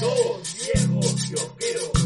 Dos viejos kiosqueros.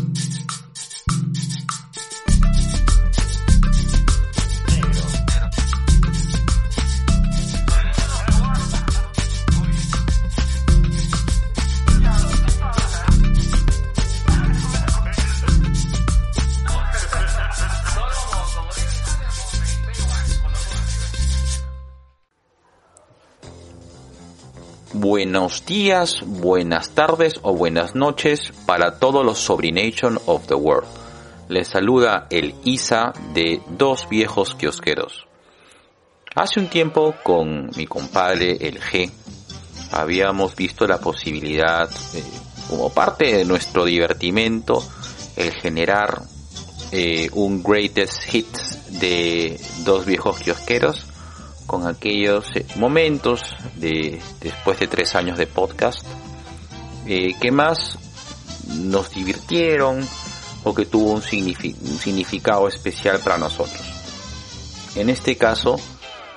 Buenos días, buenas tardes o buenas noches para todos los Sobrination of the World. Les saluda el Isa de Dos Viejos Kiosqueros. Hace un tiempo con mi compadre el G habíamos visto la posibilidad, eh, como parte de nuestro divertimento, el generar eh, un greatest hits de Dos Viejos Kiosqueros con aquellos eh, momentos de después de tres años de podcast eh, que más nos divirtieron o que tuvo un, signifi- un significado especial para nosotros. En este caso,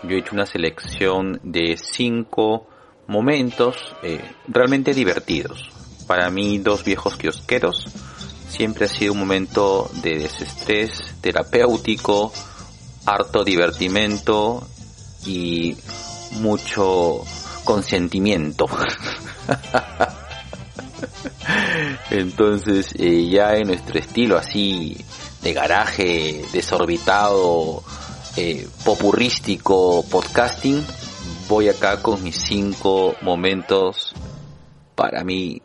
yo he hecho una selección de cinco momentos eh, realmente divertidos. Para mí, dos viejos kiosqueros siempre ha sido un momento de desestrés terapéutico, harto divertimento y mucho consentimiento. Entonces, eh, ya en nuestro estilo así de garaje desorbitado, eh, popurrístico, podcasting, voy acá con mis cinco momentos para mi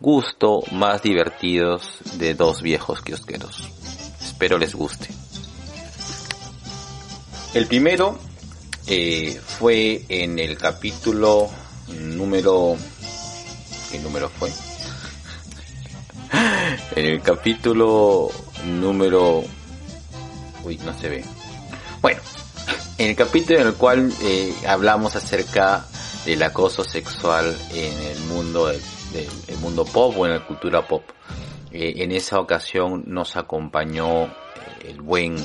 gusto más divertidos de dos viejos kiosqueros. Espero les guste. El primero eh, fue en el capítulo número... ¿Qué número fue? en el capítulo número... Uy, no se ve. Bueno, en el capítulo en el cual eh, hablamos acerca del acoso sexual en el mundo del, el mundo pop o en la cultura pop. Eh, en esa ocasión nos acompañó el buen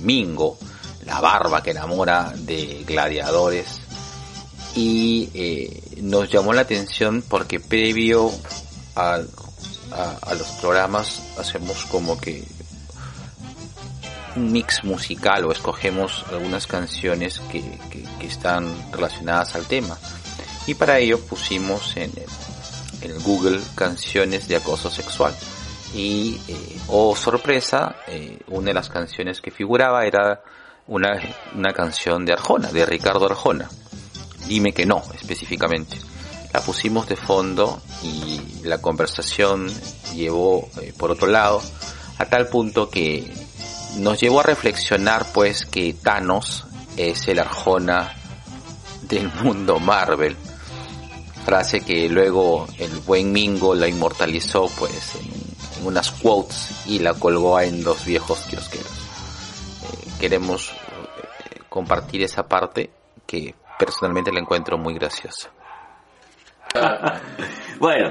Mingo, la barba que enamora de gladiadores. Y eh, nos llamó la atención porque previo a, a- los programas hacemos como que un mix musical o escogemos algunas canciones que, que- que están relacionadas al tema. Y para ello pusimos en el, en el Google canciones de acoso sexual. Y eh, oh sorpresa eh, una de las canciones que figuraba era una, una canción de Arjona de Ricardo Arjona. Dime que no específicamente. La pusimos de fondo y la conversación llevó eh, por otro lado a tal punto que nos llevó a reflexionar pues que Thanos es el Arjona del mundo Marvel. Frase que luego el buen Mingo la inmortalizó pues en, unas quotes y la colgó en los viejos kiosqueros queremos eh, compartir esa parte que personalmente la encuentro muy graciosa Bueno,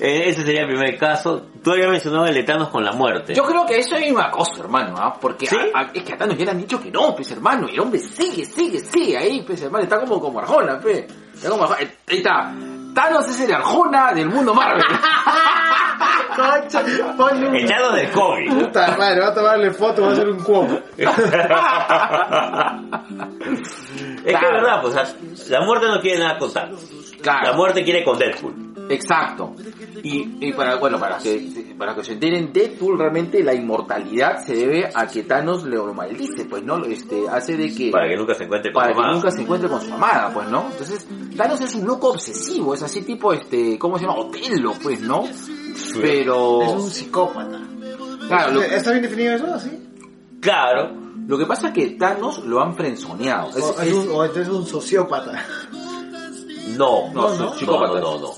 eh, ese sería el primer caso. Tú habías mencionado el de Thanos con la muerte. Yo creo que eso es una cosa, hermano, ¿ah? Porque ¿Sí? a- a- es que a Thanos ya le han dicho que no, pues hermano, y el hombre sigue, sigue, sigue ahí, pues hermano, está como como Arjona, pues. Está como Arjona. Ahí está. Thanos es el Arjona del mundo Marvel. Concha, ponle Thanos del COVID. Puta madre, va a tomarle foto, va a hacer un quote. Es que es verdad, pues o sea, la muerte no quiere nada con Thanos. Claro. La muerte quiere con Deadpool. Exacto. Y, y para, bueno, para que, para que se enteren, Deadpool realmente la inmortalidad se debe a que Thanos le lo maldice, pues, ¿no? Este, hace de que... Para que nunca se encuentre con para su que mamá. nunca se encuentre con su amada, pues, ¿no? Entonces, Thanos es un loco obsesivo, es así tipo, este, ¿cómo se llama? Otelo, pues, ¿no? Pero... Es un psicópata. Claro, lo, ¿Está bien definido eso, así? Claro. lo que pasa es que Thanos lo han frenzoneado. Es- O, es es- un, o entonces es un sociópata. No, No, no, no, no, psicópata. no, no.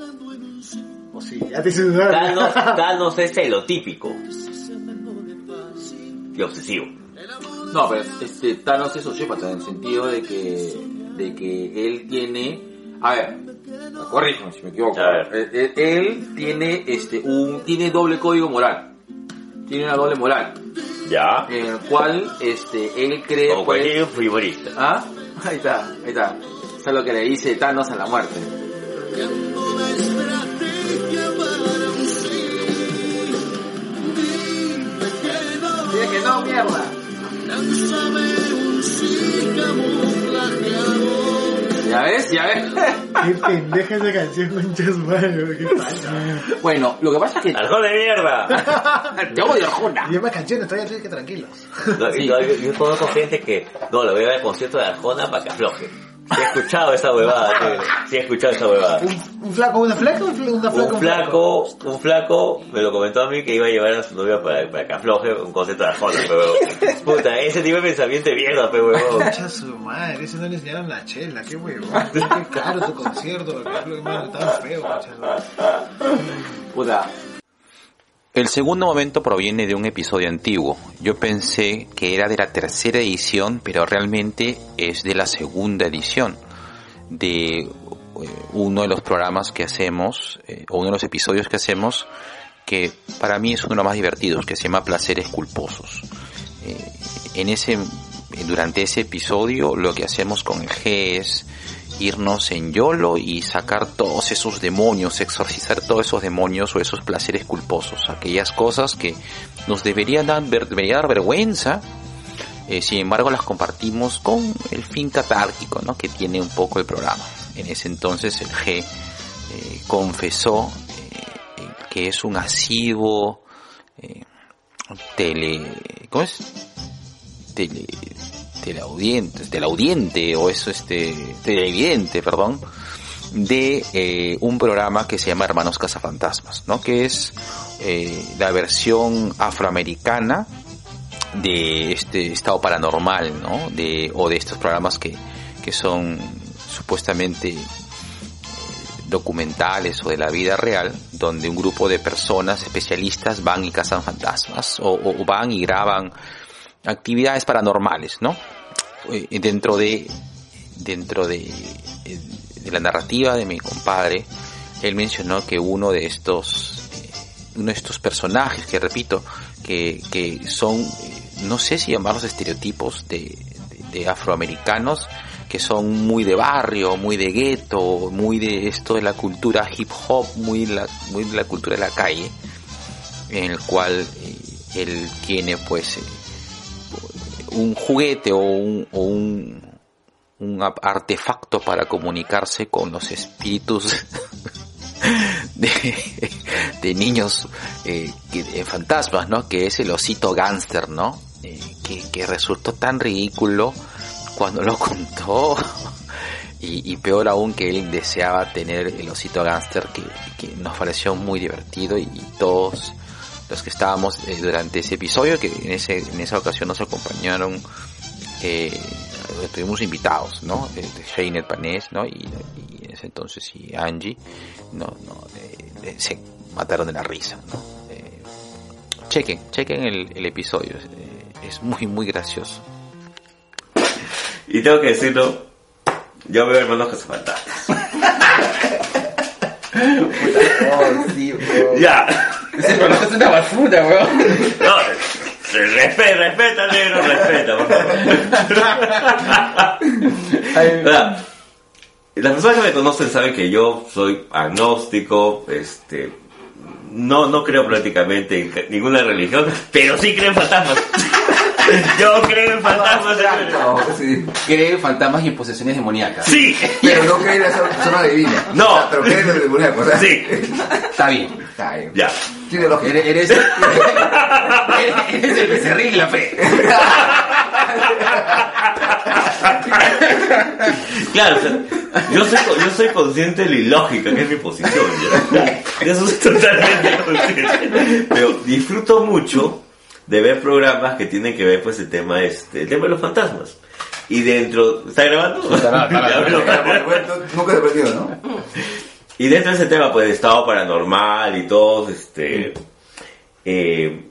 O sí, ya te hice dudar. Thanos, Thanos es celotípico. Y obsesivo. No, pero este, Thanos es sociópata en el sentido de que, de que él tiene, a ver, Corrígeme si me equivoco. Eh, eh, él tiene este un tiene doble código moral. Tiene una doble moral. Ya. En el cual este él cree Como pues, cualquier futbolista. Ah, ahí está, ahí está. Eso es lo que le dice Thanos a la muerte. Dice que no, mierda. ¿Ya ves? ¿Ya ves? Qué pendeja esa canción, concha su madre, qué pasa. bueno, lo que pasa es que... ¡Arjón de mierda! Te odio, Arjona. Y más canciones, todavía estoy que tranquilos. No, Sí. yo, yo- yo conozco gente que, no, lo voy a ver al concierto de Arjona para que afloje. Sí he escuchado esa huevada, tío. sí he escuchado esa huevada. ¿Un, un flaco, una flaca o un una flaca? Un flaco, un flaco me lo comentó a mí que iba a llevar a su novia para, para que afloje un concierto de Arjona, pero puta, ese tipo de pensamiento de mierda, pero huevón. Concha su madre, ese no le enseñaron la chela, qué huevón. Qué caro tu concierto, qué malo, estaba feo, madre. Puta, El segundo momento proviene de un episodio antiguo. Yo pensé que era de la tercera edición, pero realmente es de la segunda edición de eh, uno de los programas que hacemos, eh, o uno de los episodios que hacemos, que para mí es uno de los más divertidos, que se llama Placeres Culposos. Eh, en ese, durante ese episodio lo que hacemos con el G es irnos en YOLO y sacar todos esos demonios, exorcizar todos esos demonios o esos placeres culposos, aquellas cosas que nos deberían dar, debería dar vergüenza, eh, sin embargo las compartimos con el fin catárquico ¿no? que tiene un poco el programa. En ese entonces el G eh, confesó eh, que es un asiduo tele... ¿Cómo es? Tele, teleaudiente, teleaudiente o eso este televidente, perdón, de eh, un programa que se llama Hermanos Cazafantasmas, ¿no? Que es eh, la versión afroamericana de este estado paranormal, ¿no? De, o de estos programas que, que son supuestamente eh, documentales o de la vida real, donde un grupo de personas especialistas van y cazan fantasmas, o, o van y graban actividades paranormales, ¿no? Eh, Dentro de, dentro de, eh, de la narrativa de mi compadre, él mencionó que uno de estos, eh, uno de estos personajes, que repito, que, que son, no sé si llamarlos estereotipos de, de, de afroamericanos, que son muy de barrio, muy de gueto, muy de esto de la cultura hip hop, muy la, muy de la cultura de la calle, en el cual él tiene pues un juguete o un, un, artefacto para comunicarse con los espíritus de, niños eh, de fantasmas, ¿no? Que es el osito gánster, ¿no? Eh, que, resultó tan ridículo cuando lo contó y, peor aún que él deseaba tener el osito gánster que, que nos pareció muy divertido y, y todos los que estábamos eh, durante ese episodio que en ese en esa ocasión nos acompañaron eh, tuvimos invitados no de Shainet Panés no y, y en ese entonces y Angie no no eh, eh, se mataron de la risa no Eh, chequen chequen el, el episodio eh, es muy muy gracioso Y tengo que decirlo, yo veo hermanos que se faltan. oh, sí, weón. Ya. Ese personaje es una basura, weón. No, respeta, respeta, negro, respeta, por favor. Las personas que me conocen saben que yo soy agnóstico, este, no, no creo prácticamente en ninguna religión, pero sí creo en fantasmas. Yo creo en fantasmas. No, sí. Cree en fantasmas y en posesiones demoníacas. Sí, Pero no cree en la zona divina. No. O sea, pero cree en el demoníaco, o sea. sí, Está bien. Está bien. ya. Tiene lógica. Eres, eres, el becerril y la fe. Claro, o sea, yo soy, yo soy consciente de la ilógica, que es mi posición. ¿ya? Eso es totalmente consciente. Pero disfruto mucho de ver programas que tienen que ver pues el tema este, el tema de los fantasmas. Y dentro, ¿está grabando? Está Nunca se perdió, ¿no? Y dentro de ese tema, pues, de estado paranormal y todo, este... eh,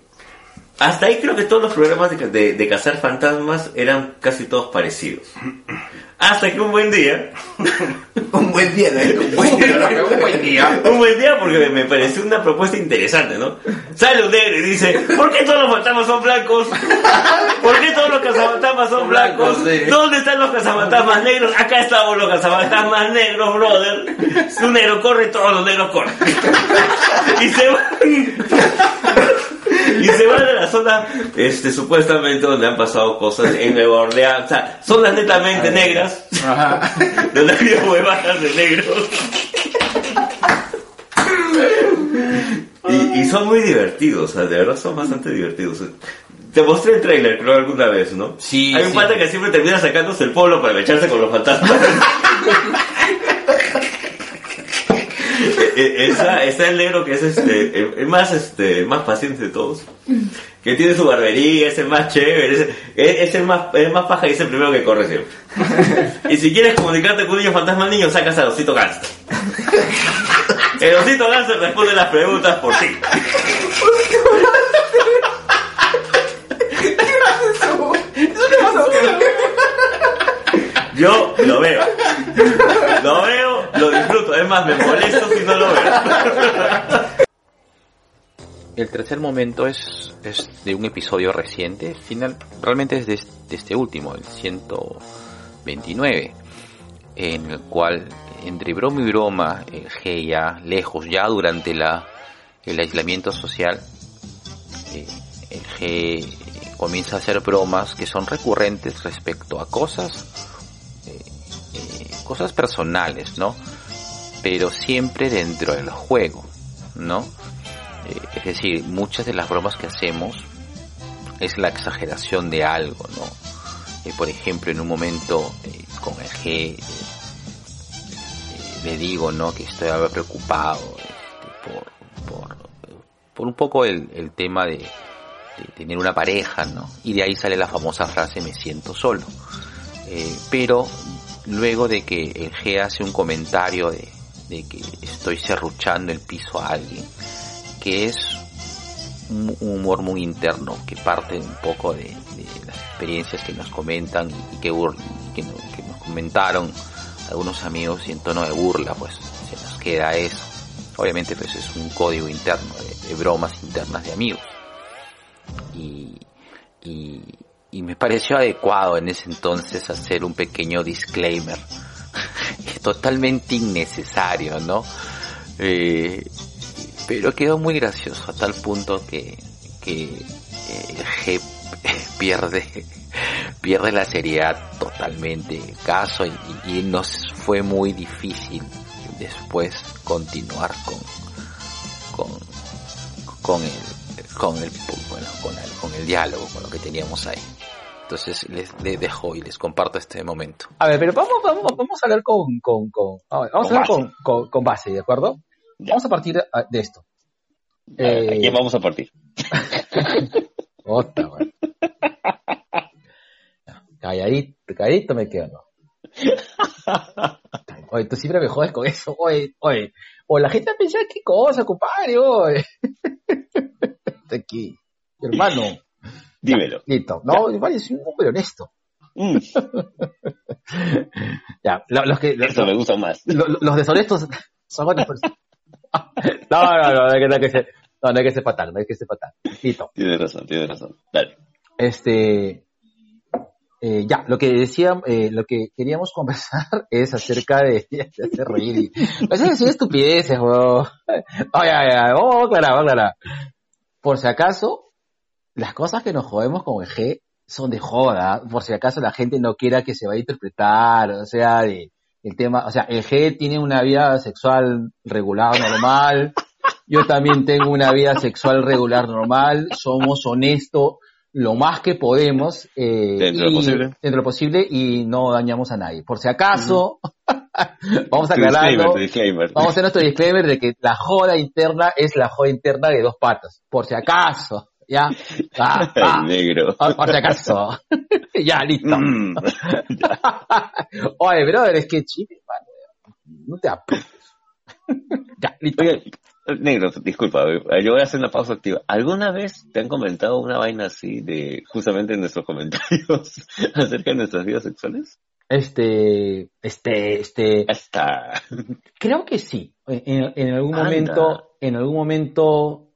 hasta ahí creo que todos los programas de, de, de cazar fantasmas eran casi todos parecidos. Hasta que un buen día, Un buen día, ¿no? Un buen día. Un buen día. un buen día porque me, me pareció una propuesta interesante, ¿no? Sale un negro y dice, ¿por qué todos los fantasmas son blancos? ¿Por qué todos los cazafantasmas son blancos? ¿Dónde están los cazafantasmas negros? Acá estamos los cazafantasmas negros, brother. Si un negro corre, todos los negros corren. y se van... y se van la zona, este, supuestamente donde han pasado cosas en Nueva Orleans, o sea, zonas netamente negras, donde ha habido huevadas de negros. Y, y son muy divertidos, o sea, de verdad son bastante divertidos. Te mostré el trailer, creo, alguna vez, ¿no? Sí, Hay un sí. pata que siempre termina sacándose el polo para echarse con los fantasmas. Eh, eh, está, está el negro que es este, el, el más este, más paciente de todos. Que tiene su barbería, es el más chévere, es, es- el más, es más paja y es el primero que corre siempre. Y si quieres comunicarte con un niño fantasma niño, sacas al osito gangster. El osito gangster responde las preguntas por ti. Yo lo veo. Lo veo, lo disfruto. Es más, me molesto si no lo veo. El tercer momento es, es de un episodio reciente, final, realmente es de, este- último, el 129, en el cual entre broma y broma, el G ya lejos, ya durante la, el aislamiento social, eh, el G comienza a hacer bromas que son recurrentes respecto a cosas, eh, eh, cosas personales, ¿no? Pero siempre dentro del juego, ¿no? Eh, es decir, muchas de las bromas que hacemos es la exageración de algo, ¿no? Eh, por ejemplo, en un momento eh, con el G le digo, ¿no? Que estoy preocupado este, por, por, un poco el, tema de, tener una pareja, ¿no? Y de ahí sale la famosa frase me siento solo. Pero luego de que el G hace un comentario de, de que estoy serruchando el piso a alguien, que es un humor muy interno que parte un poco de, las experiencias que nos comentan y que, que, que nos comentaron algunos amigos y en tono de burla pues se nos queda eso. Obviamente pues es un código interno de, de bromas internas de amigos. Y, y, y me pareció adecuado en ese entonces hacer un pequeño disclaimer. Totalmente innecesario no Eh, pero quedó muy gracioso a tal punto que, que eh, el G pierde pierde la seriedad totalmente caso y, y nos fue muy difícil después continuar con con con el con el bueno con el, con el diálogo con lo que teníamos ahí entonces les, les dejo y les comparto este momento A ver, pero vamos, vamos, vamos a hablar con, con, con vamos Con a hablar base. con, base, ¿de acuerdo? Ya. Vamos a partir de esto. Eh, ¿A quién vamos a partir? Otra. Calladito, calladito me quedo, ¿no? Oye, tú siempre me jodes con eso, oye, oye. O la gente va a pensar qué cosa, compadre, oye. Está aquí, hermano. Dímelo. Listo. No, vale, soy un hombre honesto. Mm, Ya, lo- los que, los, esto me gusta más. lo- los deshonestos son otras personas. No, no, no, no hay que, no hay que ser, no, no hay que ser fatal, no hay que ser fatal. Listo. Tienes razón, tienes razón. Dale. Este, eh, ya, lo que decía, eh, lo que queríamos conversar es acerca de, de hacer reír y, pues es estupideces, weón. Ay, vamos a aclarar, aclarar. Por si acaso, las cosas que nos jodemos con el G son de joda, por si acaso la gente no quiera que se vaya a interpretar, o sea, de, el tema, o sea, el G tiene una vida sexual regular, normal, yo también tengo una vida sexual regular, normal, somos honestos lo más que podemos, eh, Dentro de lo y- posible. dentro de lo posible y no dañamos a nadie. Por si acaso, vamos disclaimer, tu disclaimer. vamos a hacer nuestro disclaimer de que la joda interna es la joda interna de dos patas. Por si acaso, ya, Ah, ah, El negro. ah, por si acaso, ya, listo. Mm. Oye, brother, es que chile, mano, no te apures. ya, listo. Oye, negro, disculpa, eh, yo voy a hacer una pausa activa. ¿Alguna vez te han comentado una vaina así de justamente en nuestros comentarios acerca de nuestras vidas sexuales? Este, este, este, Hasta. creo que sí. En, en algún Anda. momento, en algún momento,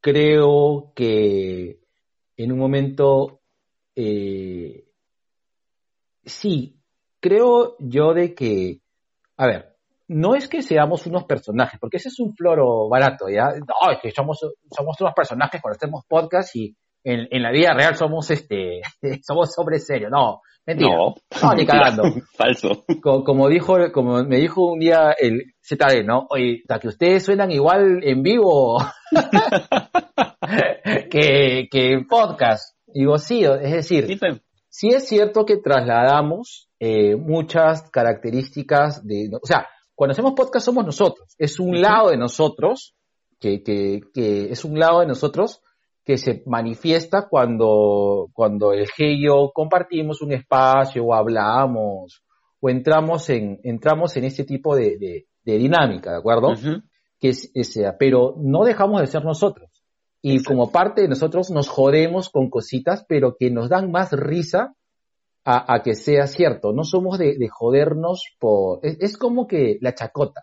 creo que, en un momento, eh, sí, creo yo de que, a ver, no es que seamos unos personajes, porque ese es un floro barato, ¿ya? No, es que somos, somos unos personajes cuando hacemos podcast y en, en la vida real somos este, somos hombres serios. No, mentira. No. No, ni cagando. Falso. Co- Como, dijo, como me dijo un día el ZD, ¿no? Oye, hasta que ustedes suenan igual en vivo que, que en podcast. Digo, sí, es decir, Sí, sí es cierto que trasladamos eh, muchas características de, o sea, cuando hacemos podcast somos nosotros, es un lado de nosotros que, que, que es un lado de nosotros que se manifiesta cuando, cuando el G y yo compartimos un espacio o hablamos o entramos en, entramos en ese tipo de, de, de dinámica, ¿de acuerdo? Ujú. que es- es sea, pero no dejamos de ser nosotros. Y Exacto. como parte de nosotros nos jodemos con cositas, pero que nos dan más risa a, a que sea cierto. No somos de, de jodernos por... Es, es como que la chacota,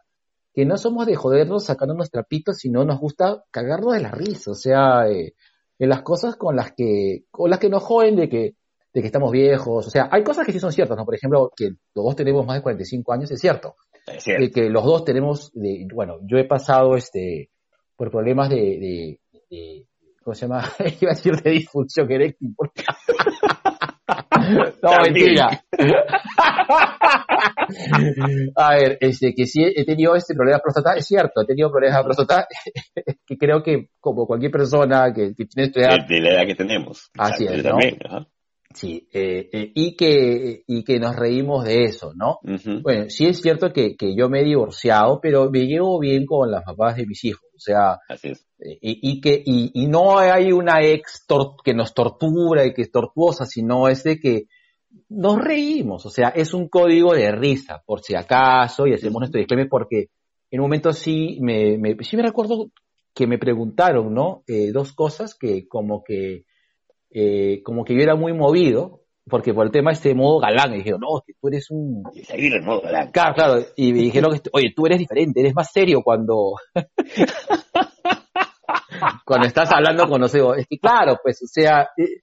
que no somos de jodernos sacando nuestra pito, sino nos gusta cagarnos de la risa. O sea, eh, en las cosas con las que, con las que nos joden de que, de que estamos viejos. O sea, hay cosas que sí son ciertas, ¿no? Por ejemplo, que los dos tenemos más de 45 años, es cierto Es cierto. de que los dos tenemos, de, bueno, yo he pasado este por problemas de, de, de- ¿cómo se llama? Iba a decir de disfunción eréctil. no, mentira. a ver, este, que sí he tenido este problema de próstata, es cierto, he tenido problemas de próstata, que creo que como cualquier persona que, que tiene esta edad, De, de la edad que tenemos. Así es, ¿no? también, ajá. sí, eh, eh, y que, y que nos reímos de eso, ¿no? Bueno, sí es cierto que, que yo me he divorciado, pero me llevo bien con las papás de mis hijos. O sea, Así es. eh, y, y que, y, y no hay una ex que nos tortura y que es tortuosa, sino es de que nos reímos. O sea, es un código de risa, por si acaso, y hacemos nuestro disclaimer porque en un momento sí me, me, sí me recuerdo que me preguntaron, ¿no? Eh, dos cosas que como que, eh, como que yo era muy movido, porque por el tema este modo galán, y dijeron, no, que tú eres un, Y seguir el modo galán. Claro, claro, y me dijeron, que, oye, tú eres diferente, eres más serio cuando... cuando estás hablando con los egos. Es que claro, pues, o sea, eh,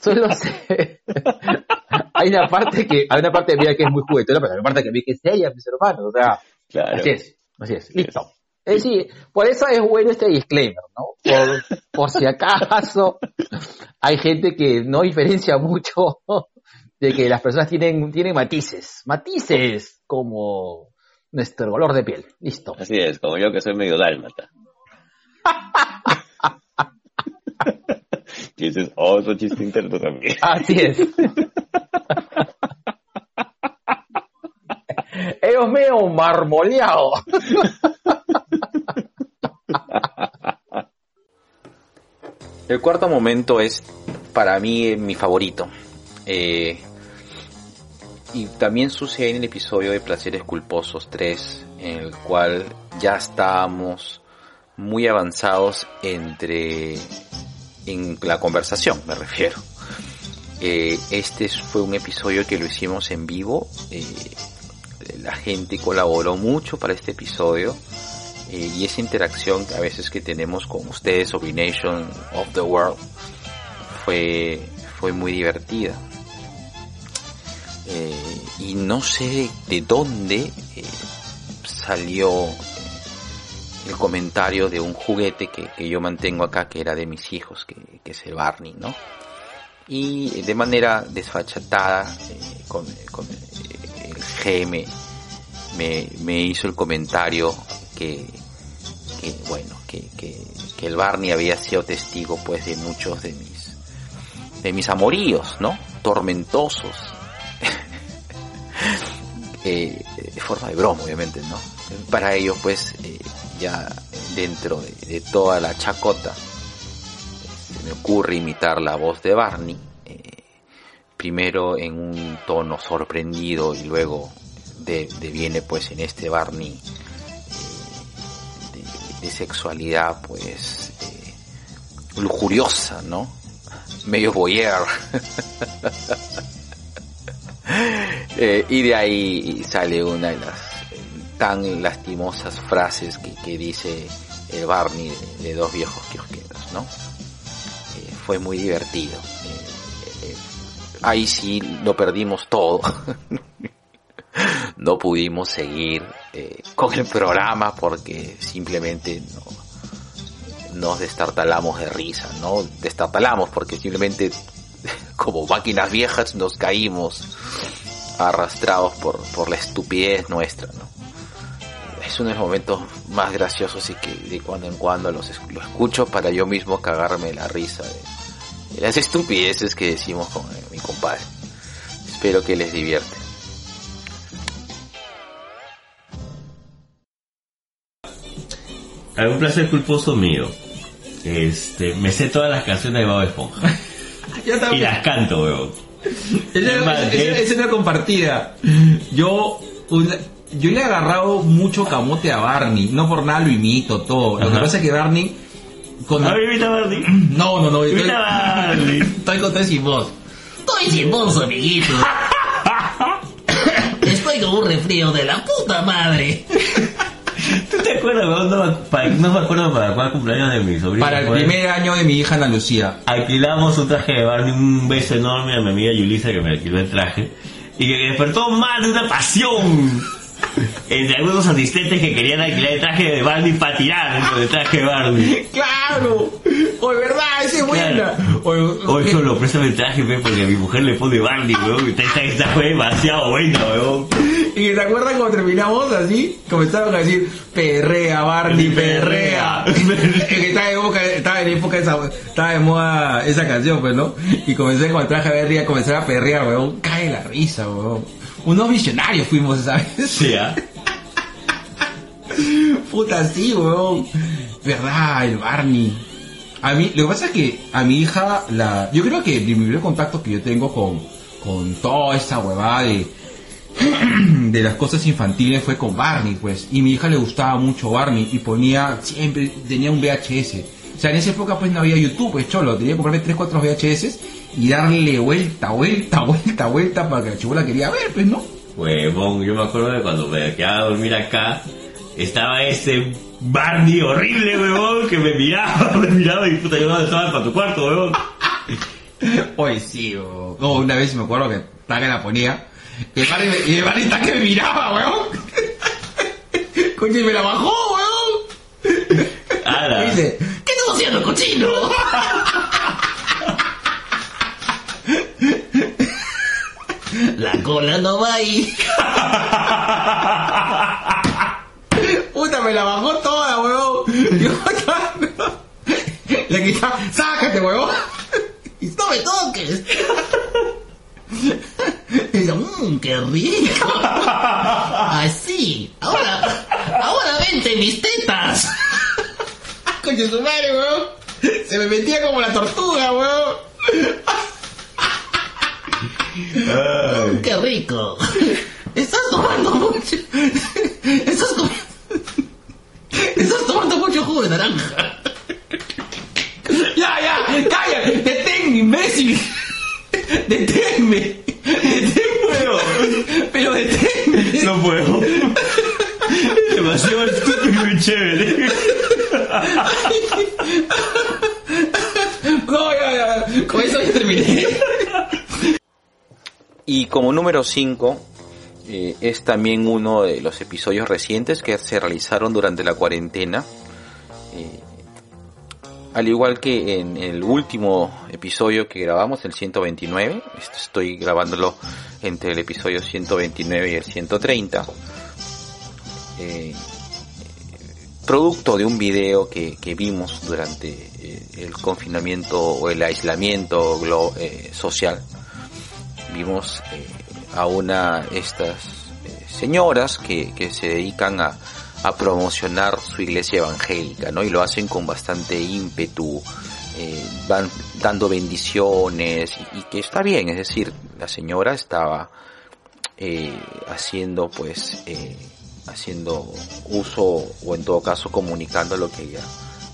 solo sé... hay una parte que, hay una parte mía que es muy juguetona, pero hay una parte que a mí que es seria, mis hermanos, o sea, Claro. así es, así es, listo. Es decir, por eso es bueno este disclaimer, ¿no? Por, por si acaso hay gente que no diferencia mucho de que las personas tienen, tienen matices, matices como nuestro color de piel. Listo. Así es, como yo que soy medio dálmata. y ese es otro chiste interno también. Así es. Ellos medio marmoleado. El cuarto momento es para mí mi favorito. Eh, y también sucede en el episodio de Placeres Culposos 3, en el cual ya estábamos muy avanzados entre en la conversación, me refiero. Eh, este fue un episodio que lo hicimos en vivo. eh, la gente colaboró mucho para este episodio. eh, y esa interacción a veces que tenemos con ustedes, Nation of the World, fue, fue muy divertida. Y no sé de dónde salió comentario de un juguete que, que yo mantengo acá, que era de mis hijos, que, que es el Barney, ¿no? Y de manera desfachatada, eh, con, con, eh, el GM me, me hizo el comentario que, que bueno, que, que, que el Barney había sido testigo pues de muchos de mis, de mis amoríos, ¿no? Tormentosos. Eh, de forma de broma, obviamente, ¿no? Para ellos, pues, eh, ya dentro de, toda la chacota, se me ocurre imitar la voz de Barney, eh, primero en un tono sorprendido y luego de, viene pues en este Barney eh, de, sexualidad pues eh, lujuriosa, ¿no? Medio voyeur. Y de ahí sale una de las tan lastimosas frases que, dice el Barney de, dos viejos kiosqueros, ¿no? Eh, fue muy divertido. Eh, eh, ahí sí lo perdimos todo. no pudimos seguir con el programa porque simplemente no, nos destartalamos de risa, ¿no? Destartalamos porque simplemente como máquinas viejas nos caímos arrastrados por, por la estupidez nuestra, ¿no? Es uno de los momentos más graciosos y que de cuando en cuando los, es- lo escucho para yo mismo cagarme la risa de, de las estupideces que decimos con eh, mi compadre. Espero que les divierte. Algún placer culposo mío. Este, me sé todas las canciones de Bob Esponja. Yo Y también. las canto, weón. Es esa es una compartida. Yo, una- yo le he agarrado mucho camote a Barney. No por nada lo imito todo. Lo que pasa es que Barney. Imita a Barney. No, no, no. Estoy, Imita a Barney. estoy con tres sin voz. Estoy sin voz, amiguito. Estoy con un resfrío de la puta madre. ¿Tú te acuerdas? No, para- no me acuerdo para cuál cumpleaños de mi sobrino. Para el fue. primer año de mi hija Ana Lucía. alquilamos un traje de Barney, un beso enorme a mi amiga Yulisa que me alquiló el traje y que despertó más de una pasión entre algunos asistentes que querían alquilar el traje de Barney para tirar dentro del traje de Barney. ¡Claro! O de verdad, esa es buena. Claro. O- Oye, solo préstame el traje, ve, porque a mi mujer le pone Barney, weón. Esta, esta, esta fue demasiado buena, weón. Y te acuerdas cuando terminamos así, comenzaron a decir perrea, Barney, perrea. Estaba en época, estaba en época esa, estaba de moda esa canción, pues, ¿no? Y comencé con el traje verde a comenzar a perrear, weón. Cae la risa, weón. Unos visionarios fuimos, ¿sabes? Sí, ¿ah? Puta, sí, weón. Verdad, el Barney. A mí, lo que pasa es que a mi hija, la, yo creo que el primer contacto que yo tengo con, con toda esa huevada de, de las cosas infantiles fue con Barney, pues. Y mi hija le gustaba mucho Barney y ponía, siempre tenía un VHS. O sea, en esa época pues no había YouTube, pues cholo. Tenía que comprarme 3, 4 VHS y darle vuelta, vuelta, vuelta, vuelta para que la chibola quería ver, pues, ¿no? Huevón, yo me acuerdo de cuando me quedaba a dormir acá, estaba ese Barney horrible, huevón, que me miraba, me miraba y puta, yo no estaba para tu cuarto, huevón. Oye, sí, o no, una vez me acuerdo que Taca la ponía y el Barney, y el Barney está que me miraba, weón. Coño, y me la bajó. Y dice, ¿Qué estás haciendo, cochino? La cola no va ahí. puta, me la bajó toda. Yo, le quitaba, sácate, weón. Y no me toques. Mmm, qué rico. Así. Ahora, ahora vente mis tetas. Su madre, weón. Se me metía como la tortuga, weón. Qué rico. Estás tomando mucho. Estás comiendo. Estás tomando mucho jugo de naranja. Ya, ya, calla, deténme, imbécil. Deténme. Deténme. Pero deténme. No puedo. Demasiado estúpido y chévere. No, ya, ya. Con eso ya terminé. Y como número 5, es también uno de los episodios recientes que se realizaron durante la cuarentena. Eh, al igual que en el último episodio que grabamos, el 129, esto estoy grabándolo entre el episodio 129 y el 130. Eh, producto de un video que, que vimos durante eh, el confinamiento o el aislamiento eh, social vimos eh, a una estas eh, señoras que, que se dedican a, a promocionar su iglesia evangélica, ¿no? Y lo hacen con bastante ímpetu, van dando bendiciones y, y que está bien, es decir, la señora estaba haciendo pues haciendo uso o en todo caso comunicando lo que ella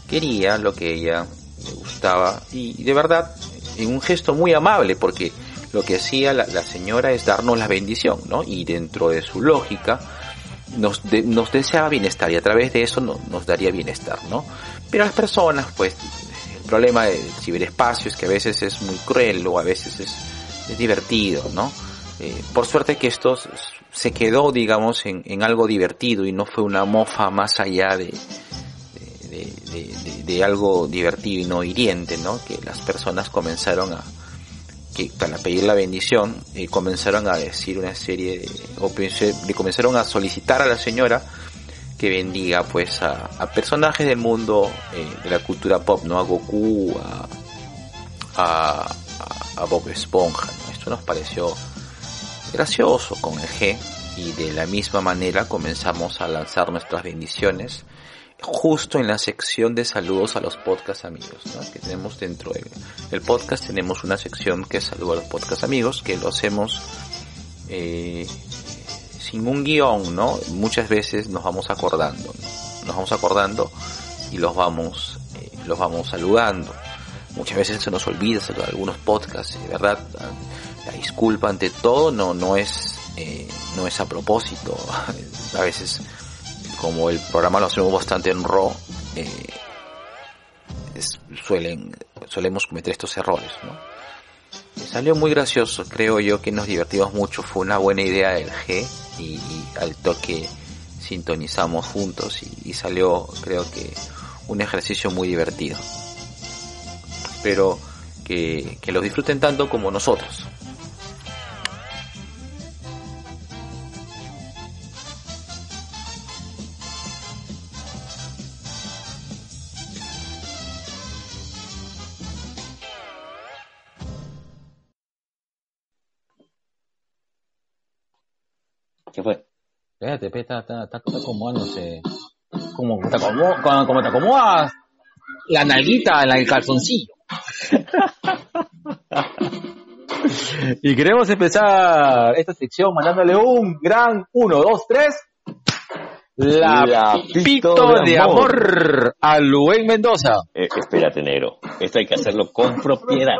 quería, lo que ella le gustaba y de verdad en un gesto muy amable porque lo que hacía la, señora es darnos la bendición, ¿no? Y dentro de su lógica nos, de- nos deseaba bienestar y a través de eso no- nos daría bienestar, ¿no? Pero las personas, pues, el problema del ciberespacio es que a veces es muy cruel o a veces es, es divertido, ¿no? Eh, por suerte que esto s- se quedó, digamos, en, en algo divertido y no fue una mofa más allá de, de, algo divertido y no hiriente, ¿no? Que las personas comenzaron a, que para pedir la bendición, eh, comenzaron a decir una serie de, o le comenzaron a solicitar a la señora que bendiga pues a, personajes del mundo eh, de la cultura pop, ¿no? A Goku, a, a- a Bob Esponja, ¿no? Esto nos pareció gracioso con el G y de la misma manera comenzamos a lanzar nuestras bendiciones justo en la sección de saludos a los podcast amigos, que tenemos dentro del el podcast tenemos una sección que es saludo a los podcast amigos que lo hacemos eh, sin un guion, ¿no? Muchas veces nos vamos acordando, ¿no? nos vamos acordando y los vamos eh, los vamos saludando. Muchas veces se nos olvida saludar algunos podcasts, verdad. La disculpa ante todo no no es eh, no es a propósito. a veces como el programa lo hacemos bastante en raw, eh, es- suelen, solemos cometer estos errores, ¿no? Salió muy gracioso, creo yo que nos divertimos mucho, fue una buena idea del G y, al toque sintonizamos juntos y, y salió creo que un ejercicio muy divertido. Espero que, que lo disfruten tanto como nosotros. ¿Qué fue? Espérate, está, está, está acomodándose. Como te, acomo- como, como te acomodas la nalguita en el calzoncillo. y queremos empezar esta sección mandándole un gran 1, 2, 3. La, La pito, pito de de amor a Luen Mendoza. Eh, espérate, negro. Esto hay que hacerlo con propiedad.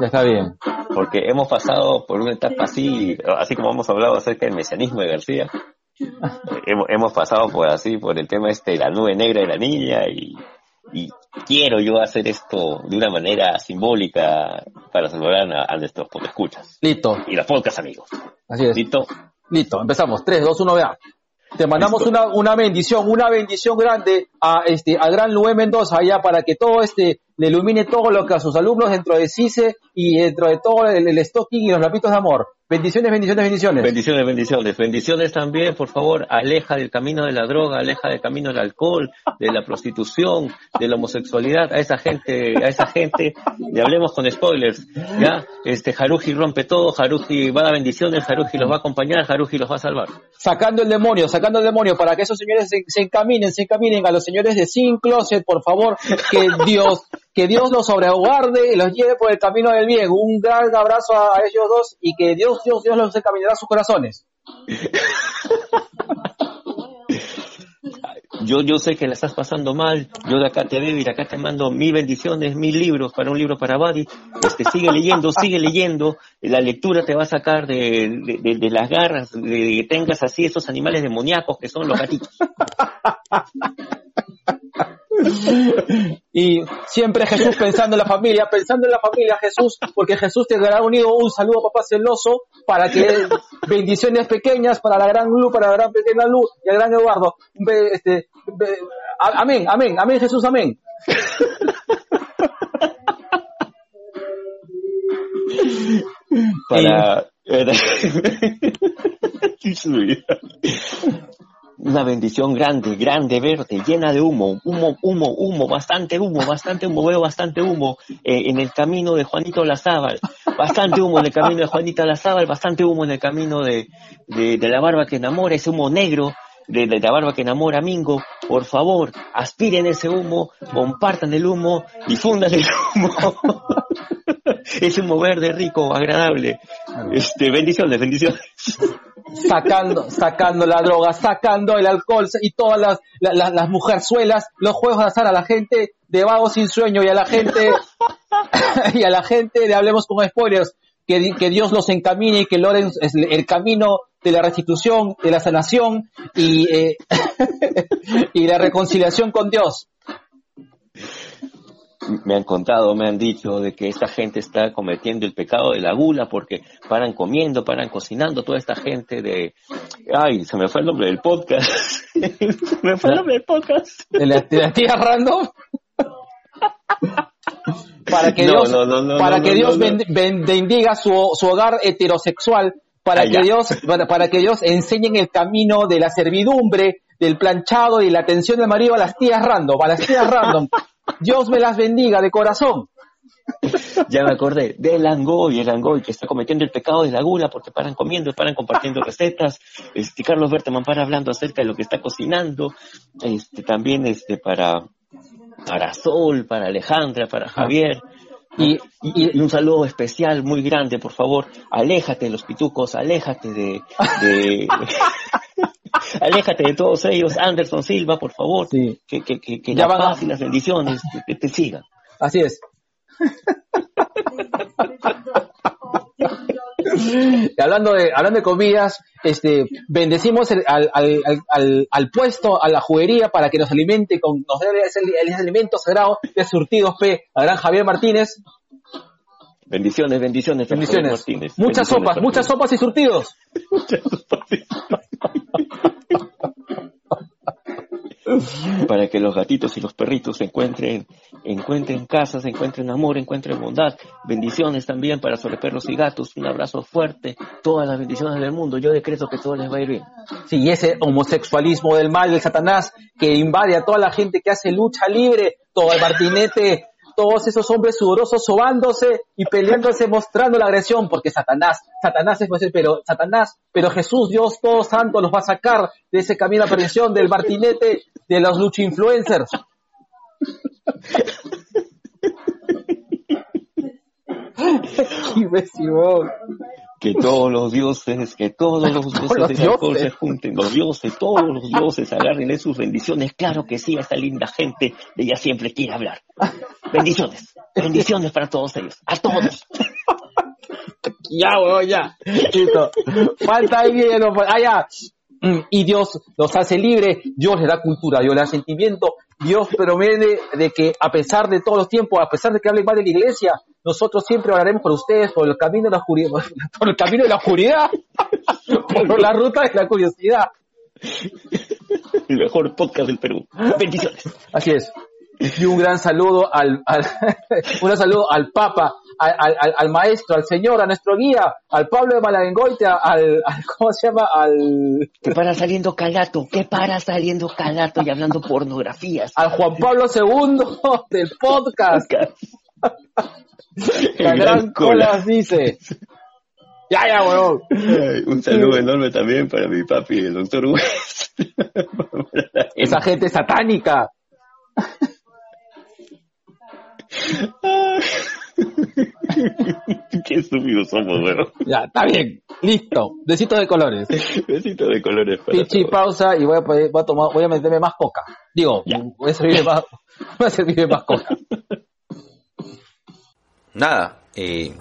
Ya está bien. Porque hemos pasado por una etapa así, así como hemos hablado acerca del mesianismo de García. hemos, hemos pasado por así, por el tema este de la nube negra de la niña y, y quiero yo hacer esto de una manera simbólica para saludar a, a nuestros escuchas Listo. y los podcast amigos. Así es. ¿Listo? Listo, empezamos. 3, 2, 1, vea. Te mandamos una bendición, una bendición grande a este, al gran Luis Mendoza allá para que todo este le ilumine todo lo que a sus alumnos dentro de CICE y dentro de todo el, el stocking y los lapitos de amor. Bendiciones, bendiciones, bendiciones. Bendiciones, bendiciones. Bendiciones también, por favor, aleja del camino de la droga, aleja del camino del alcohol, de la prostitución, de la homosexualidad, a esa gente, a esa gente, y hablemos con spoilers, ya, este, Haruji rompe todo, Haruji va a dar bendiciones, Haruji los va a acompañar, Haruji los va a salvar. sacando el demonio, sacando el demonio, para que esos señores se, se encaminen, se encaminen a los señores de Sin Closet, por favor, que Dios, que Dios los sobreguarde y los lleve por el camino del bien. Un gran abrazo a, a ellos dos y que Dios, Dios, Dios los encaminará a sus corazones. Yo, yo sé que la estás pasando mal, yo de acá te veo y de acá te mando mil bendiciones, mil libros para un libro para Buddy. Este, sigue leyendo, sigue leyendo, la lectura te va a sacar de, de, de- de las garras, de que tengas así esos animales demoníacos que son los gatitos. Y siempre Jesús pensando en la familia, pensando en la familia Jesús, porque Jesús te dará unido un saludo papá celoso para que bendiciones pequeñas para la gran Lu, para la gran pequeña Lu y al gran Eduardo. Este, a- amén, amén, amén Jesús, amén. para una bendición grande, grande, verde, llena de humo, humo, humo, humo, bastante humo, bastante humo, veo bastante humo eh, en el camino de Juanito Lazábal, bastante humo en el camino de Juanita Lazábal, bastante humo en el camino de, de, de la barba que enamora, ese humo negro de, de la barba que enamora Mingo, por favor, aspiren ese humo, compartan el humo, difundan el humo. ese humo verde, rico, agradable. Este, bendiciones, bendiciones. sacando, sacando la droga, sacando el alcohol y todas las, la- la- las mujerzuelas, los juegos de azar a la gente de vago sin sueño y a la gente, y a la gente de Hablemos con Spoilers, que, que Dios los encamine y que logren es- el camino de la restitución, de la sanación y, eh, y la reconciliación con Dios. Me han contado, me han dicho de que esta gente está cometiendo el pecado de la gula porque paran comiendo, paran cocinando, toda esta gente de, Ay, se me fue el nombre del podcast. se me fue el nombre del podcast. de la, de la tía random para que No, Dios no, no, no, para que Dios bendiga su, su hogar heterosexual para que. Dios para, para que Dios enseñe el camino de la servidumbre del planchado y la atención del marido a las tías random a las tías random Dios me las bendiga de corazón Ya me acordé del Angoy, el Angoy que está cometiendo el pecado de la gula porque paran comiendo, paran compartiendo recetas. Este Carlos Berteman para hablando acerca de lo que está cocinando. Este también este para para Sol, para Alejandra, para Javier. y, Y, y un saludo especial muy grande, por favor. Aléjate de los pitucos, aléjate de, de aléjate de todos ellos. Anderson Silva, por favor. Sí. Que, que, que, que Ya la van a- y las bendiciones te, te- sigan. así es Y hablando de hablando de comidas este bendecimos el- al, al, al, al, puesto a la juguería para que nos alimente con nos dé ese, ese alimento sagrado de surtidos P a gran Javier Martínez Bendiciones, bendiciones. bendiciones Martínez. muchas Bendiciones sopas para muchas ti. sopas y surtidos Para que los gatitos y los perritos se encuentren, encuentren casa, se encuentren amor, encuentren bondad. Bendiciones también para sobre perros y gatos. Un abrazo fuerte. Todas las bendiciones del mundo. Yo decreto que todo les va a ir bien. sí ese homosexualismo del mal del Satanás que invade a toda la gente que hace lucha libre todo el Martinete todos esos hombres sudorosos sobándose y peleándose mostrando la agresión porque Satanás Satanás es pues, pero Satanás pero Jesús Dios todo santo los va a sacar de ese camino a perdición del Martinete de los lucha influencers. Que todos los dioses, que todos los dioses los se junten. Los dioses, todos los dioses agarren sus bendiciones. Claro que sí, esta linda gente de ella siempre quiere hablar. Bendiciones. Bendiciones para todos ellos. A todos. Ya, weón, ya. Listo. Falta alguien. no, Ah, ya. Mm, Y Dios los hace libre, Dios les da cultura, Dios les da sentimiento, Dios promete de que a pesar de todos los tiempos, a pesar de que hablen mal de la iglesia, nosotros siempre oraremos por ustedes, por el camino de la oscuridad, por el camino de la oscuridad, por la ruta de la curiosidad. El mejor podcast del Perú. Bendiciones. Así es. Y un gran saludo al, al un gran saludo al Papa, al, al- al- al maestro, al señor, a nuestro guía, al Pablo de Malagengoitia, al, al- ¿cómo se llama? Al, Que para saliendo calato, que para saliendo calato y hablando pornografías. al Juan Pablo II del podcast. La El gran cola dice. Ya, ya, weón. Ay, Un saludo enorme también para mi papi, el doctor West. Esa gente satánica. Qué estúpidos somos, weón. Ya, está bien. Listo. Besitos de colores. Besito de colores para Pichi, todos. pausa y voy a, poder- voy a tomar, voy a meterme más coca. Digo, Ya. voy a servirme más, voy a servirme más coca. Nada, eh,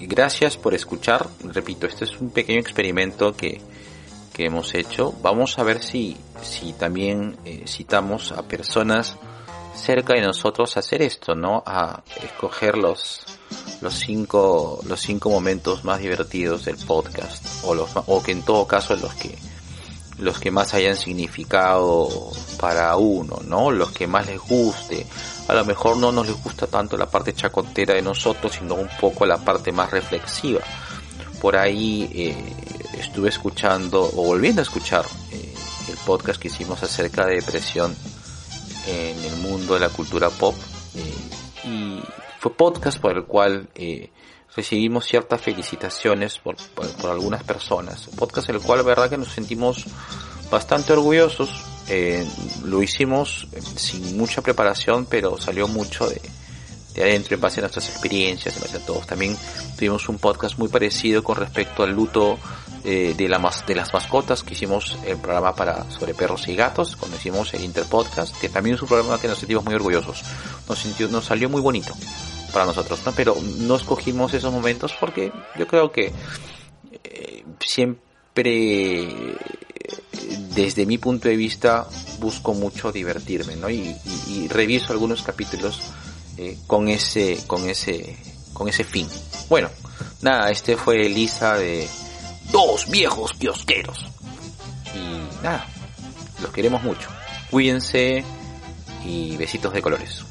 gracias por escuchar. Repito, este es un pequeño experimento que, que hemos hecho. Vamos a ver si, si también eh, citamos a personas cerca de nosotros a hacer esto, ¿no? A escoger los, los cinco, los cinco momentos más divertidos del podcast. O los, o que en todo caso los que, los que más hayan significado para uno, ¿no? Los que más les guste. A lo mejor no nos les gusta tanto la parte chacotera de nosotros, sino un poco la parte más reflexiva. Por ahí eh, estuve escuchando o volviendo a escuchar eh, el podcast que hicimos acerca de depresión en el mundo de la cultura pop eh, y fue podcast por el cual eh, recibimos ciertas felicitaciones por, por, algunas personas. Podcast en el cual, la verdad, que nos sentimos bastante orgullosos. Eh, lo hicimos sin mucha preparación, pero salió mucho de, de adentro en base a nuestras experiencias, en base a todos. También tuvimos un podcast muy parecido con respecto al luto eh, de, la mas- de las mascotas que hicimos el programa para sobre perros y gatos, cuando hicimos el Interpodcast, que también es un programa que nos sentimos muy orgullosos. Nos, sintió, nos salió muy bonito para nosotros, ¿no? Pero no escogimos esos momentos porque yo creo que eh, siempre desde mi punto de vista busco mucho divertirme, ¿no? Y, y- y reviso algunos capítulos eh, con ese, con ese, con ese fin. Bueno, nada, este fue Elisa de Dos Viejos Kiosqueros. nada, los queremos mucho. Cuídense y besitos de colores.